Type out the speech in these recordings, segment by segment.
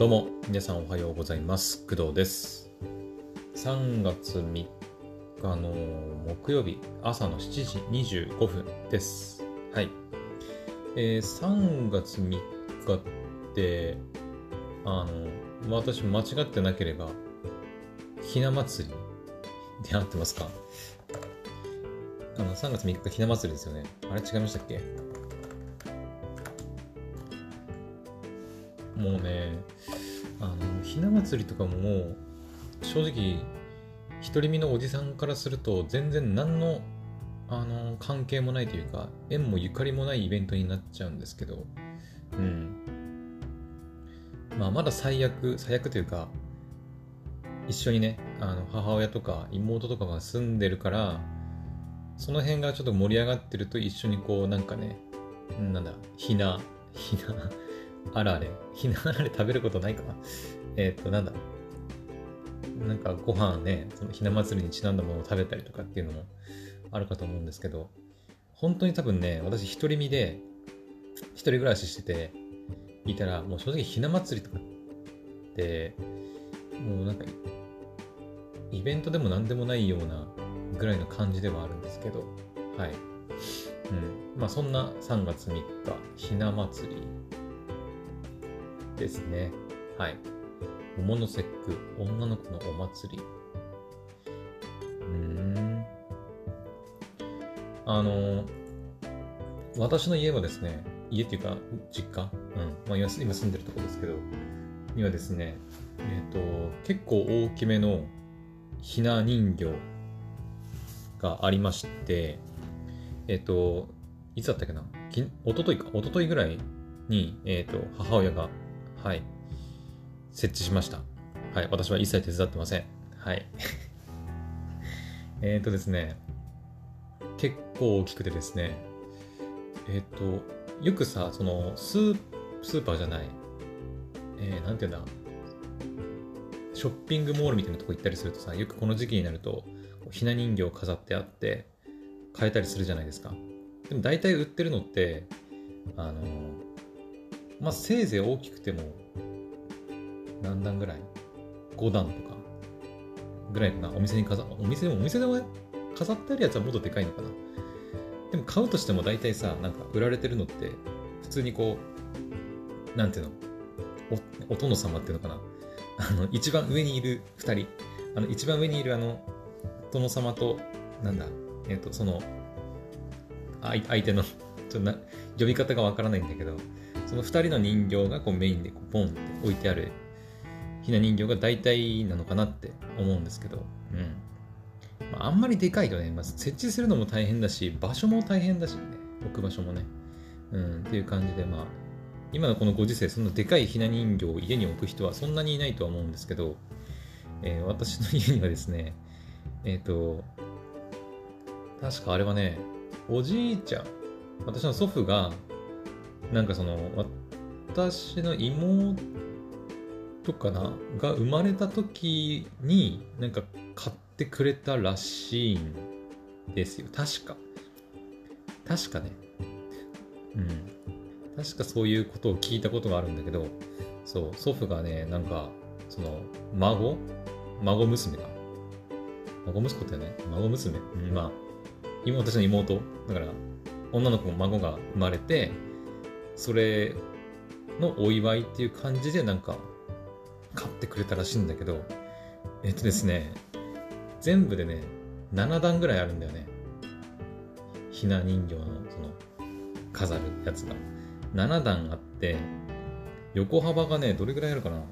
どうも、皆さんおはようございます。工藤です。3月3日の木曜日、朝の7時25分です。はい。えー3月3日って、あの、私間違ってなければ、ひな祭りで合ってますか？あの、3月3日ひな祭りですよね。あれ違いましたっけ？もうね、あの、ひな祭りとかももう、正直、独り身のおじさんからすると、全然何の、あの、関係もないというか、縁もゆかりもないイベントになっちゃうんですけど、うん。まあ、まだ最悪、最悪というか、一緒にね、あの、母親とか妹とかが住んでるから、その辺がちょっと盛り上がってると一緒にこう、なんかね、なんだ、ひな、ひな、あられ。ひなあられ食べることないかな？えっ、と、なんだ？なんかご飯ね、そのひな祭りにちなんだものを食べたりとかっていうのもあるかと思うんですけど、本当に多分ね、私一人身で、一人暮らししてて、いたら、もう正直ひな祭りとかって、もうなんか、イベントでも何でもないようなぐらいの感じではあるんですけど、はい。うん。まあそんな3月3日、ひな祭りですね。はい。桃の節句、女の子のお祭り？うん。あの、私の家はですね、家っていうか、実家、うん。まあ今住んでるところですけど、にはですね、えっ、と、結構大きめのひな人形がありまして、えっ、と、いつだったっけな？き一昨日か、一昨日ぐらいに、えっ、と、母親が、はい、設置しました。はい、私は一切手伝ってません。はい。えっとですね、結構大きくてですね、えっ、と、よくさ、その、スー、スーパーじゃない、えー、なんていうんだ、ショッピングモールみたいなとこ行ったりするとさ、よくこの時期になると、ひな人形を飾ってあって、買えたりするじゃないですか。でも大体売ってるのって、あのまあ、せいぜい大きくても、何段ぐらい ?5 段とか、ぐらいかな。お店に飾、お店でも、お店でも飾ってあるやつはもっとでかいのかな。でも買うとしても大体さ、なんか売られてるのって、普通にこう、なんていうの？お、お殿様っていうのかな。あの、一番上にいる二人。あの、一番上にいるあの、殿様と、なんだ、えっ、と、その、あ相手の、ちょっとな、呼び方がわからないんだけど、その二人の人形がこうメインでこうポンって置いてあるひな人形が大体なのかなって思うんですけど、うん。まあ、あんまりでかいとね、まず設置するのも大変だし、場所も大変だしね、置く場所もね。うん、っていう感じで、まあ、今のこのご時世、そんなでかいひな人形を家に置く人はそんなにいないとは思うんですけど、えー私の家にはですね、えっ、と、確かあれはね、おじいちゃん、私の祖父が、なんかその、私の妹かなが生まれた時に、なんか買ってくれたらしいんですよ。確か。確かね。うん。確かそういうことを聞いたことがあるんだけど、そう、祖父がね、なんか、その、孫？孫娘か。孫息子ってね、孫娘？うん、まあ、今私の妹。だから、女の子も孫が生まれて、それのお祝いっていう感じでなんか買ってくれたらしいんだけど、えっとですね、全部でね、7段ぐらいあるんだよね。ひな人形のその飾るやつが。7段あって、横幅がね、どれぐらいあるかな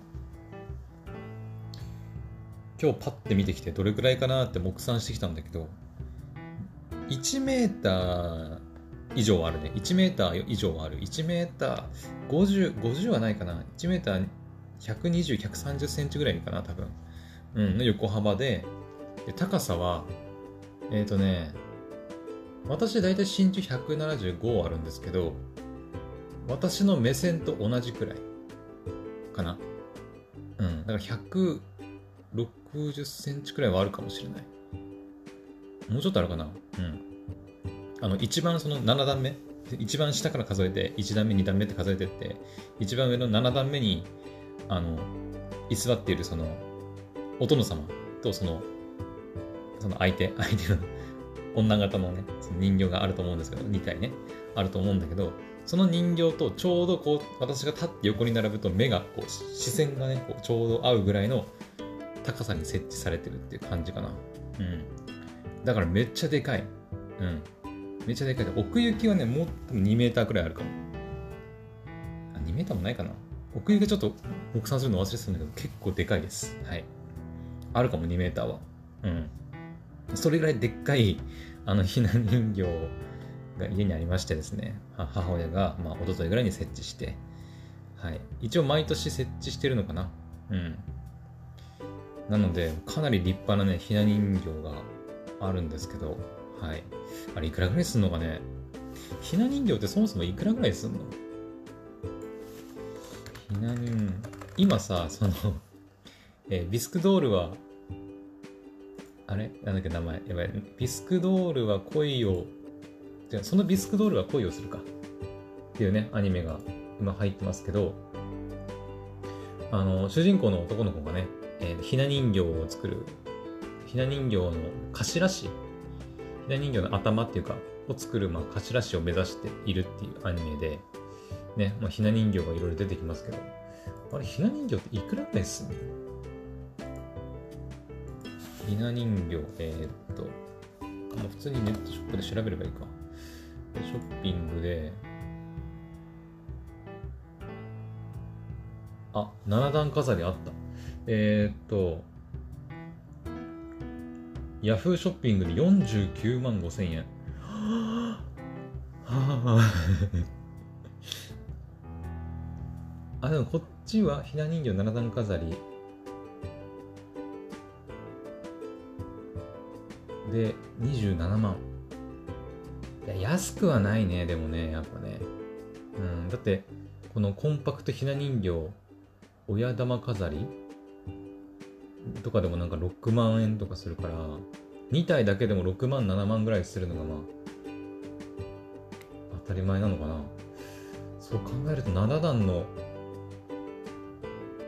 今日パッて見てきてどれぐらいかなって目算してきたんだけど、1メーター以上あるね。1メーター以上ある。1メーター50、50はないかな。1メーター120、130センチぐらいかな、多分。うん、の横幅で、で高さは、えっ、ー、とね、私大体身長175あるんですけど、私の目線と同じくらいかな。うん、だから160センチくらいはあるかもしれない。もうちょっとあるかな。うん。あの、一番その7段目、一番下から数えて、1段目、2段目って数えてって、一番上の7段目に、あの、居座っているその、お殿様とその、その相手、相手の女型のね、その人形があると思うんですけど、2体ね、あると思うんだけど、その人形とちょうどこう、私が立って横に並ぶと目が、こう、視線がね、こうちょうど合うぐらいの高さに設置されてるっていう感じかな。うん。だからめっちゃでかい。うん。めちゃでかい。奥行きはね、もう多分2メーターくらいあるかも。あ、2メーターもないかな。奥行きちょっと目算するの忘れてたんだけど、結構でかいです。はい。あるかも、2メーターは。うん。それぐらいでっかい、あの、ひな人形が家にありましてですね、母親が、まあ、おとといぐらいに設置して、はい。一応毎年設置してるのかな。うん。なので、かなり立派なね、ひな人形があるんですけど、はい。あれ、いくらぐらいすんのかね？ひな人形ってそもそもいくらぐらいすんの？ひな人、今さ、その えー、ビスクドールは、あれ？なんだっけ名前。やばい。ビスクドールは恋をじゃそのビスクドールは恋をするかっていうね、アニメが今入ってますけど、あの、主人公の男の子がね、えー、ひな人形を作る、ひな人形の頭師、ひな人形の頭っていうか、を作る、まあ、頭師を目指しているっていうアニメで、ね、まあ、ひな人形がいろいろ出てきますけど、あれ、ひな人形っていくらぐらいすんのひな人形、えー、っと、まあ、普通にネットショップで調べればいいか。ショッピングで、あ、7段飾りあった。えー、っと、ヤフーショッピングで49万5千円。はあ、あ、でもこっちはひな人形7段飾り。で、27万。いや、安くはないね、でもね、やっぱね。うん、だって、このコンパクトひな人形、親玉飾りとかでもなんか6万円とかするから、2体だけでも6万、7万ぐらいするのがまあ、当たり前なのかな。そう考えると7段の、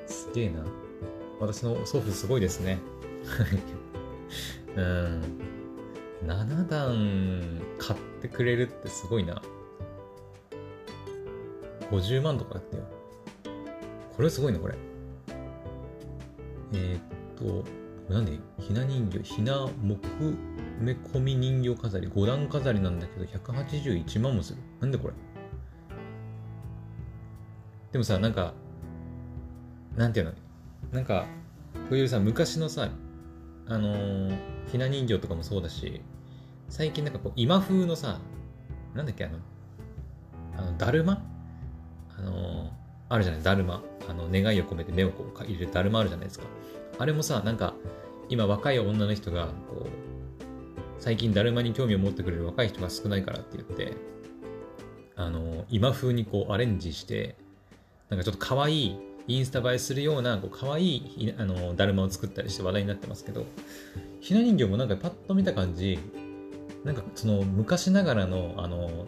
すげえな。私の祖父すごいですね。うん。7段買ってくれるってすごいな。50万とかだったよ。これすごいね、これ。えー、と、なんでひな人形、ひな木目込み人形飾り、5段飾りなんだけど、181万もする。なんでこれ？でもさ、なんか、なんていうの？なんか、こういうさ、昔のさ、あのー、ひな人形とかもそうだし、最近なんかこう、今風のさ、なんだっけ、あの、あの、だるま？あの、あるじゃない、だるま。あの、願いを込めて目をこう入れるだるまあるじゃないですか。あれもさ、なんか、今若い女の人が、こう、最近だるまに興味を持ってくれる若い人が少ないからって言って、あの、今風にこうアレンジして、なんかちょっと可愛い、インスタ映えするような、こう可愛い、あの、だるまを作ったりして話題になってますけど、ひな人形もなんかパッと見た感じ、なんかその昔ながらのあの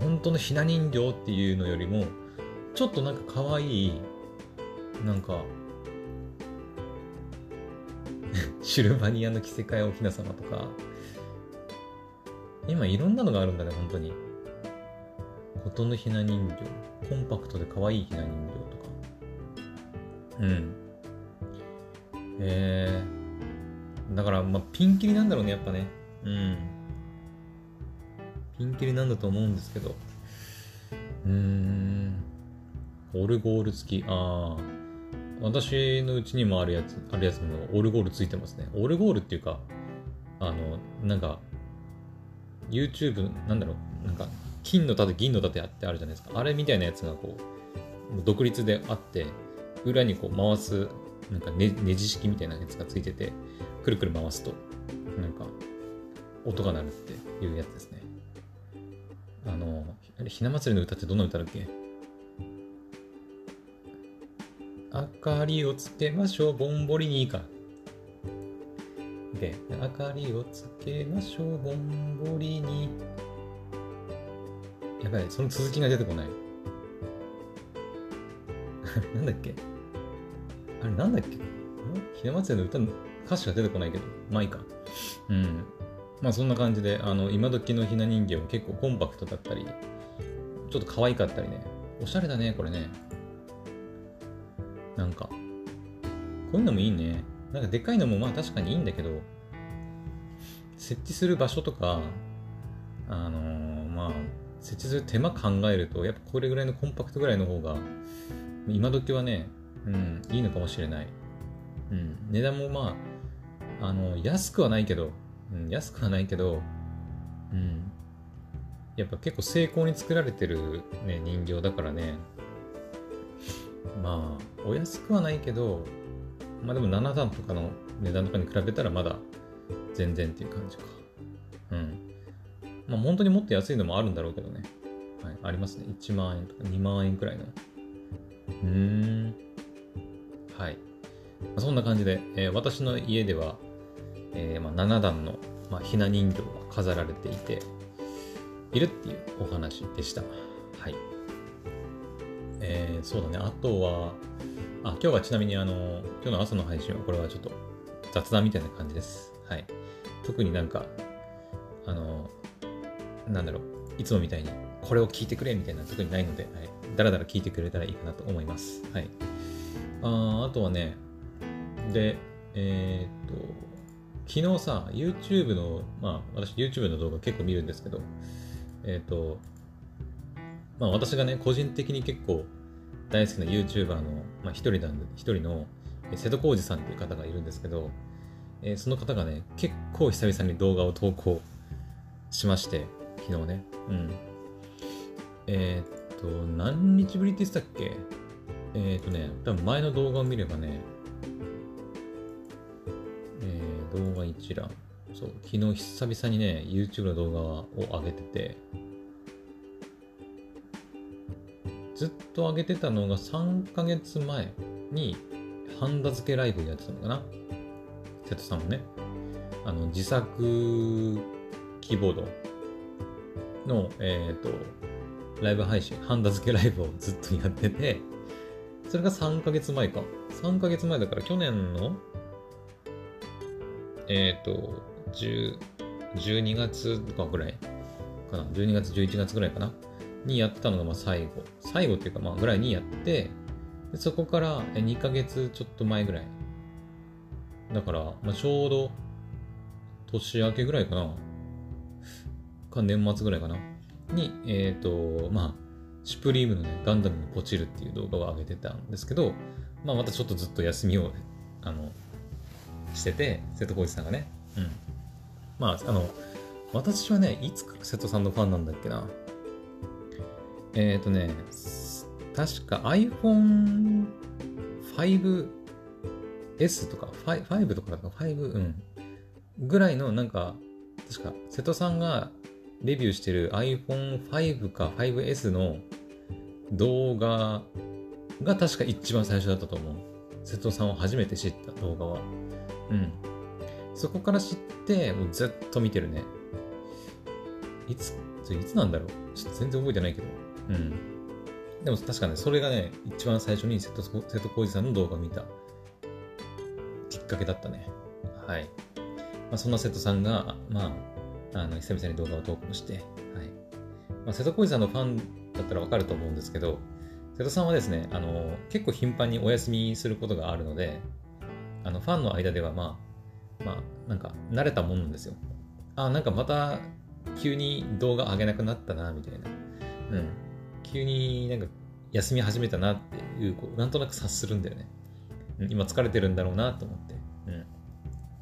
本当のひな人形っていうのよりもちょっとなんか可愛いなんか シルバニアの着せ替えおひな様とか今いろんなのがあるんだね本当に琴のひな人形コンパクトで可愛いひな人形とかうんえー、だからまあピンキリなんだろうねやっぱねうん。ピンキリなんだと思うんですけど。うーん。オルゴール付き。ああ。私のうちにもあるやつ、あるやつもオルゴールついてますね。オルゴールっていうか、あの、なんか、YouTube、なんだろう、なんか、金の盾、銀の盾ってあるじゃないですか。あれみたいなやつがこう、独立であって、裏にこう回す、なんかね、ネジ式みたいなやつがついてて、くるくる回すと、なんか、音が鳴るっていうやつですね。あの、ひな祭りの歌ってどんな歌だっけ？明かりをつけましょう、ぼんぼりにいいか。で、明かりをつけましょう、ぼんぼりに。やばい、その続きが出てこない。なんだっけ？あれなんだっけ？ひな祭りの歌の歌詞が出てこないけど、まあいいか。うん。まあそんな感じで、あの、今時のひな人形も結構コンパクトだったり、ちょっと可愛かったりね。おしゃれだね、これね。なんか、こういうのもいいね。なんかでかいのもまあ確かにいいんだけど、設置する場所とか、あのー、まあ、設置する手間考えると、やっぱこれぐらいのコンパクトぐらいの方が、今時はね、うん、いいのかもしれない。うん、値段もまあ、あの、安くはないけど、うん、安くはないけど、うん、やっぱ結構精巧に作られてる、ね、人形だからね、まあ、お安くはないけど、まあでも7段とかの値段とかに比べたらまだ全然っていう感じか。うん。まあ本当にもっと安いのもあるんだろうけどね。はい、ありますね。1万円とか2万円くらいの。うーん。はい。まあ、そんな感じで、えー、私の家では、えー、まあ、7段の、まあ、ひな人形が飾られていて、いるっていうお話でした。えー、そうだね。あとは、あ、今日はちなみにあの、今日の朝の配信はこれはちょっと雑談みたいな感じです。はい。特になんか、あの、なんだろう、いつもみたいにこれを聞いてくれみたいな特にないので、はい。だらだら聞いてくれたらいいかなと思います。はい。ああとはね、で、えー、っと、昨日さ、YouTube の、まあ、私 YouTube の動画結構見るんですけど、えー、っと、まあ私がね、個人的に結構大好きな YouTuber の、まあ一人なんで、一人の瀬戸康史さんっていう方がいるんですけど、えー、その方がね、結構久々に動画を投稿しまして、昨日ね。うん。えー、っと、何日ぶりって言ってたっけ？えー、っとね、多分前の動画を見ればね、えー、動画一覧。そう、昨日久々にね、YouTube の動画を上げてて、ずっと上げてたのが3ヶ月前に、ハンダ付けライブやってたのかな瀬戸さんもね。あの、自作キーボードの、えっ、ー、と、ライブ配信、ハンダ付けライブをずっとやってて、それが3ヶ月前か。3ヶ月前だから去年の、えっ、ー、と、10、12月とかぐらいかな。12月、11月ぐらいかな。にやったのがまあ最後。最後っていうかまあぐらいにやって、でそこから2ヶ月ちょっと前ぐらい。だから、まあ、ちょうど年明けぐらいかな。か年末ぐらいかな。に、えっ、ー、と、まあ、シュプリームのね、ガンダムのポチるっていう動画を上げてたんですけど、まあまたちょっとずっと休みを、あの、してて、瀬戸康史さんがね。うん。まあ、あの、私はね、いつから瀬戸さんのファンなんだっけな。えっ、ー、とね、確か iPhone5S とか、5, とかだと5、うん。ぐらいのなんか、確か瀬戸さんがレビューしてる iPhone5 か 5S の動画が確か一番最初だったと思う。瀬戸さんを初めて知った動画は。うん。そこから知って、もうずっと見てるね。いつ、いつなんだろう？ちょっと全然覚えてないけど。うん。でも確かね、それがね、一番最初に瀬戸瀬戸康史さんの動画を見たきっかけだったね。はい。まあ、そんな瀬戸さんが、まあ、あの、久々に動画を投稿して、はい。まあ、瀬戸康史さんのファンだったらわかると思うんですけど、瀬戸さんはですね、あの、結構頻繁にお休みすることがあるので、あの、ファンの間では、まあ、まあ、なんか、慣れたもんなんですよ。あ、なんかまた、急に動画上げなくなったな、みたいな。うん。急になんか休み始めたなっていう、こうなんとなく察するんだよね。うん今疲れてるんだろうなと思って。うん。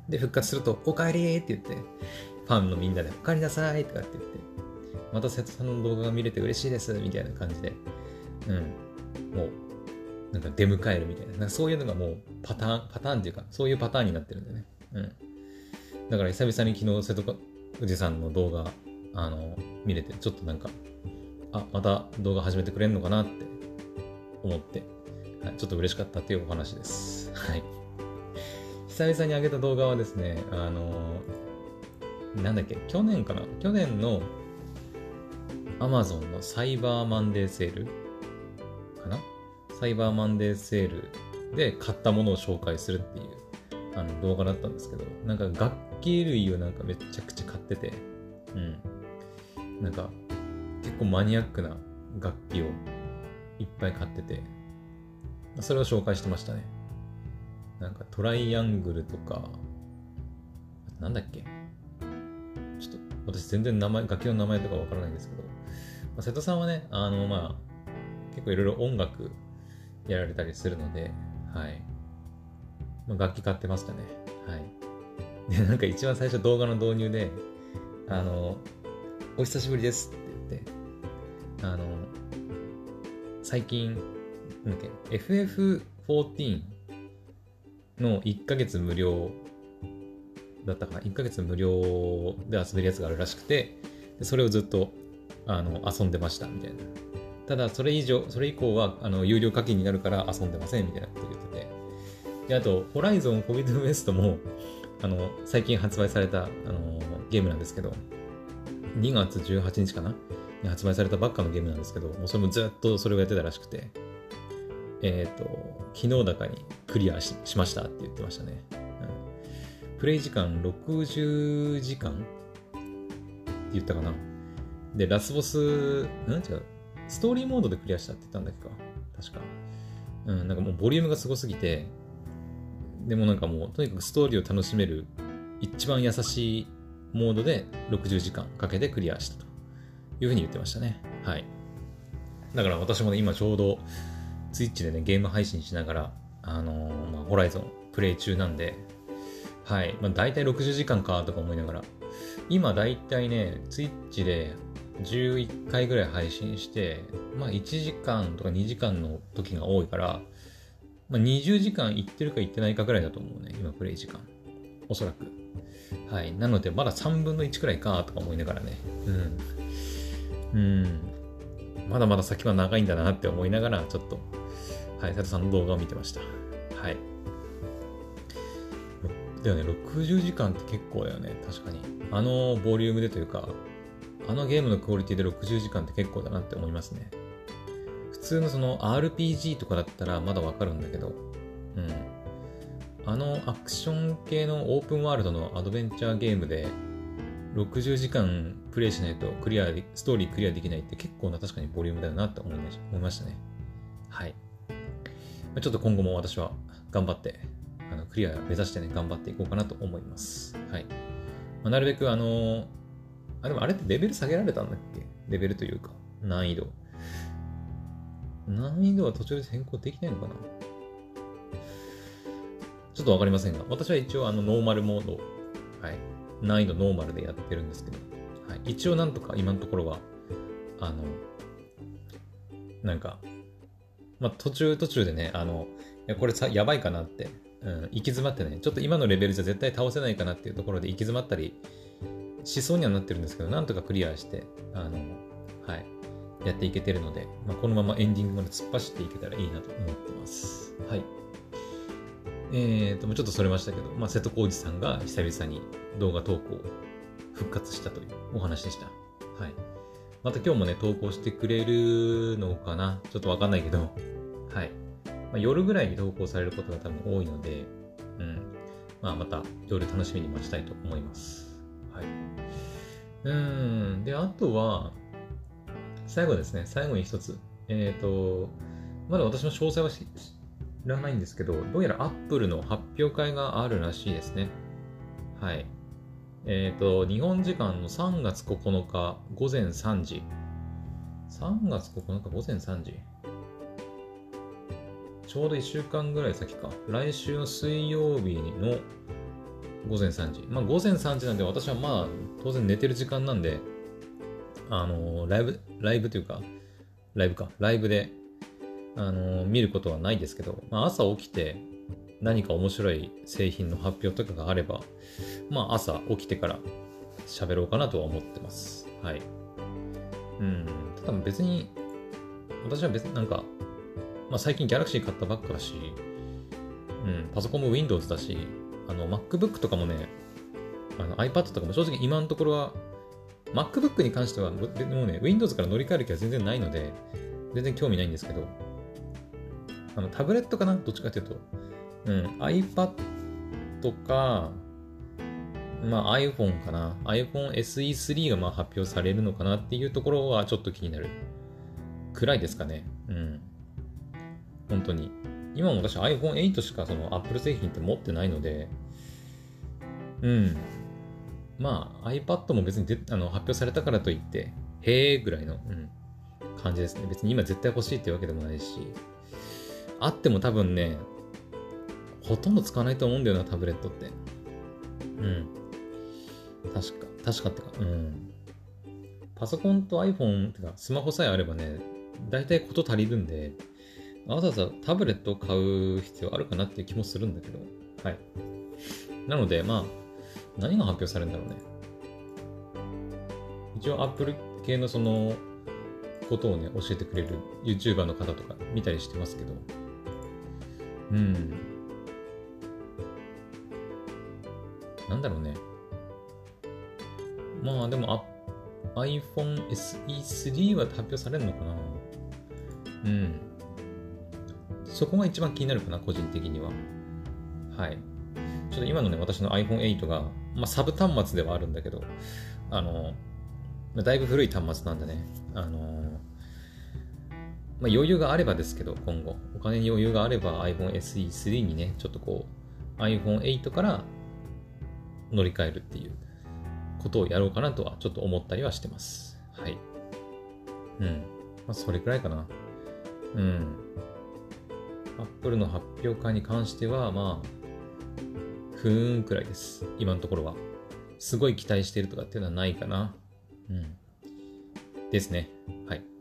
で、復活すると、おかえりって言って、ファンのみんなで、おかえりなさいとかって言って、また瀬戸さんの動画が見れて嬉しいですみたいな感じで、うん。もう、なんか出迎えるみたいな。なんかそういうのがもうパターン、パターンっていうか、そういうパターンになってるんだよね。うん。だから久々に昨日瀬戸富士山の動画、あの、見れて、ちょっとなんか、あ、また動画始めてくれんのかなって思って、はい、ちょっと嬉しかったっていうお話です。はい。久々に上げた動画はですね、あのー、なんだっけ、去年かな？去年の Amazon のサイバーマンデーセールかな？サイバーマンデーセールで買ったものを紹介するっていうあの動画だったんですけど、なんか楽器類をなんかめちゃくちゃ買ってて、うん。なんか結構マニアックな楽器をいっぱい買ってて、それを紹介してましたね。なんかトライアングルとか、なんだっけ？ちょっと私全然名前、楽器の名前とかわからないんですけど、まあ、瀬戸さんはね、あの、まあ、結構いろいろ音楽やられたりするので、はい。まあ、楽器買ってましたね。はい。で、なんか一番最初動画の導入で、あの、お久しぶりですって言って、あの、最近、なんだっけ、FF14 の1ヶ月無料だったかな、1ヶ月無料で遊べるやつがあるらしくて、それをずっとあの遊んでましたみたいな。ただ、それ以上、それ以降はあの有料課金になるから遊んでませんみたいなこと言ってて。で、あと、ホライゾン COVID ウエストも、あの、最近発売された、あのゲームなんですけど、2月18日かな発売されたばっかのゲームなんですけど、もうそれもずっとそれをやってたらしくて、えっ、ー、と、昨日だかにクリアしましたって言ってましたね。うん、プレイ時間60時間？って言ったかな。で、ラスボス、なん？違う、ストーリーモードでクリアしたって言ったんだっけか。確か。うん、なんかもうボリュームがすごすぎて、でもなんかもう、とにかくストーリーを楽しめる一番優しいモードで60時間かけてクリアしたというふうに言ってましたね。はい。だから私もね、今ちょうどツイッチでね、ゲーム配信しながら、あのー、まあ、ホライゾンプレイ中なんで、はい。まあ、大体60時間かとか思いながら、今大体ね、ツイッチで11回ぐらい配信して、まあ1時間とか2時間の時が多いから、まあ、20時間いってるかいってないかぐらいだと思うね、今プレイ時間。おそらく。はい。なので、まだ3分の1くらいかとか思いながらね。うん。うん。まだまだ先は長いんだなって思いながら、ちょっとはい、佐藤さんの動画を見てました。はい。だよね、60時間って結構だよね、確かに。あのボリュームでというか、あのゲームのクオリティで60時間って結構だなって思いますね。普通のその RPG とかだったらまだわかるんだけど、うん。あのアクション系のオープンワールドのアドベンチャーゲームで60時間プレイしないとクリア、ストーリークリアできないって結構な確かにボリュームだよなって思いましたね。はい。ちょっと今後も私は頑張って、あのクリア目指してね、頑張っていこうかなと思います。はい。まあ、なるべく、あのあ、でもあれってレベル下げられたんだっけ？レベルというか、難易度。難易度は途中で変更できないのかな？ちょっとわかりませんが、私は一応あのノーマルモード、はい、難易度ノーマルでやってるんですけど、はい、一応なんとか今のところは、あの、なんか、まあ、途中途中でね、あの、いやこれさ、やばいかなって、うん、行き詰まってね、ちょっと今のレベルじゃ絶対倒せないかなっていうところで行き詰まったりしそうにはなってるんですけど、なんとかクリアして、あの、はい、やっていけてるので、まあ、このままエンディングまで突っ走っていけたらいいなと思ってます。はい。えーと、ちょっとそれましたけど、まあ、瀬戸康史さんが久々に動画投稿復活したというお話でした。はい。また今日もね、投稿してくれるのかな？ちょっとわかんないけど、はい。まあ、夜ぐらいに投稿されることが多分多いので、うん。まあ、また夜楽しみに待ちたいと思います。はい。うん。で、あとは、最後ですね、最後に一つ。えっ、ー、と、まだ私の詳細はらないんですけど、どうやら Apple の発表会があるらしいですね。はい。えっ、ー、と、日本時間の3月9日午前3時。3月9日午前3時？ちょうど1週間ぐらい先か。来週の水曜日の午前3時。まあ午前3時なんで私はまあ当然寝てる時間なんで、あのー、ライブ、ライブというか、ライブか、ライブで、あの、見ることはないですけど、まあ朝起きて何か面白い製品の発表とかがあれば、まあ朝起きてから喋ろうかなとは思ってます。はい。うん。ただ別に、私は別になんか、まあ、最近 Galaxy 買ったばっかだし、うん、パソコンも Windows だし、あの、MacBook とかもね、あの iPad とかも正直今のところは、MacBook に関しては、もうね、Windows から乗り換える気は全然ないので、全然興味ないんですけど、あのタブレットかな？どっちかというと。うん、iPad か、まあ iPhone かな。iPhone SE3 がまあ発表されるのかなっていうところはちょっと気になるくらいですかね。うん。本当に。今も私 iPhone8 しかその Apple 製品って持ってないので、うん。まあ iPad も別にであの発表されたからといって、へえぐらいの、うん、感じですね。別に今絶対欲しいってわけでもないし、あっても多分ね、ほとんど使わないと思うんだよな、タブレットって。うん。確か、確かってか、うん。パソコンと iPhone ってか、スマホさえあればね、大体こと足りるんで、わざわざタブレットを買う必要あるかなっていう気もするんだけど、はい。なので、まあ、何が発表されるんだろうね。一応 Apple 系のその、ことをね、教えてくれる YouTuber の方とか見たりしてますけど、うん。なんだろうね。まあでも、iPhone SE3 は発表されるのかな？うん。そこが一番気になるかな、個人的には。はい。ちょっと今のね、私の iPhone8 が、まあ、サブ端末ではあるんだけど、あの、だいぶ古い端末なんでね、あの、まあ、余裕があればですけど、今後、お金に余裕があれば iPhone SE3 にね、ちょっとこう、iPhone8 から乗り換えるっていうことをやろうかなとはちょっと思ったりはしてます。はい。うん。まあ、それくらいかな。うん。Apple の発表会に関しては、まあ、ふーんくらいです。今のところは。すごい期待してるとかっていうのはないかな。うん。ですね。はい。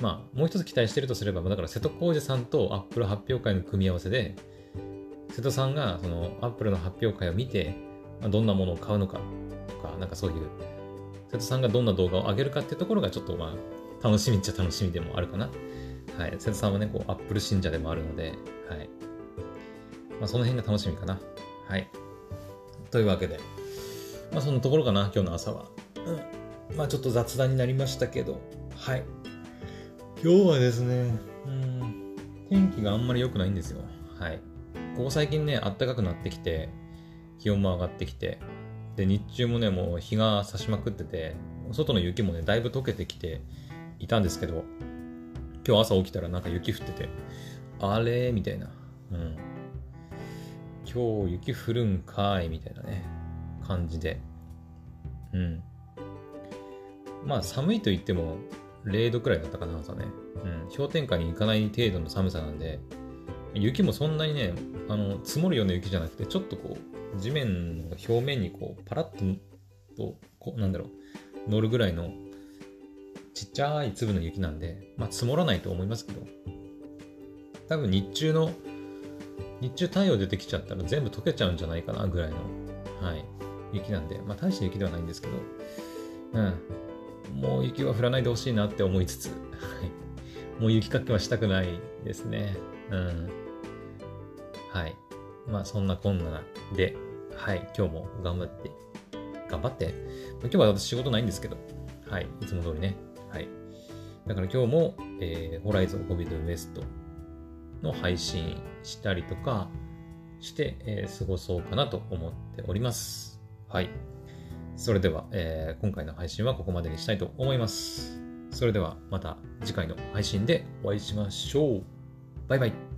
まあ、もう一つ期待してるとすれば、だから瀬戸康史さんと Apple 発表会の組み合わせで、瀬戸さんがその Apple の発表会を見て、どんなものを買うのかとか、なんかそういう、瀬戸さんがどんな動画を上げるかっていうところがちょっとまあ、楽しみっちゃ楽しみでもあるかな。はい。瀬戸さんはね、こう、Apple 信者でもあるので、はい。まあ、その辺が楽しみかな。はい。というわけで、まあ、そのところかな、今日の朝は。うん。まあ、ちょっと雑談になりましたけど、はい。今日はですね、うん、天気があんまり良くないんですよ。はい。ここ最近ね、暖かくなってきて、気温も上がってきて、で、日中もね、もう日が差しまくってて、外の雪もね、だいぶ溶けてきていたんですけど、今日朝起きたらなんか雪降ってて、あれみたいな。うん。今日雪降るんかいみたいなね、感じで。うん。まあ寒いと言っても0度くらいだったかな、朝ね。うん。氷点下に行かない程度の寒さなんで、雪もそんなにね、あの、積もるような雪じゃなくて、ちょっとこう、地面の表面にこう、パラッと、こうなんだろう、乗るぐらいのちっちゃい粒の雪なんで、まあ積もらないと思いますけど、多分日中の、日中太陽出てきちゃったら全部溶けちゃうんじゃないかなぐらいの、はい、雪なんで、まあ大した雪ではないんですけど、うん。もう雪は降らないでほしいなって思いつつ、もう雪かきはしたくないですね。うん。はい。まあそんなこんなで、はい、今日も頑張って、頑張って、今日は私仕事ないんですけど、はい、いつも通りね。はい。だから今日も、えー、ホライゾンコビドウエストの配信したりとかして、えー、過ごそうかなと思っております。はい。それでは、えー、今回の配信はここまでにしたいと思います。それではまた次回の配信でお会いしましょう。バイバイ。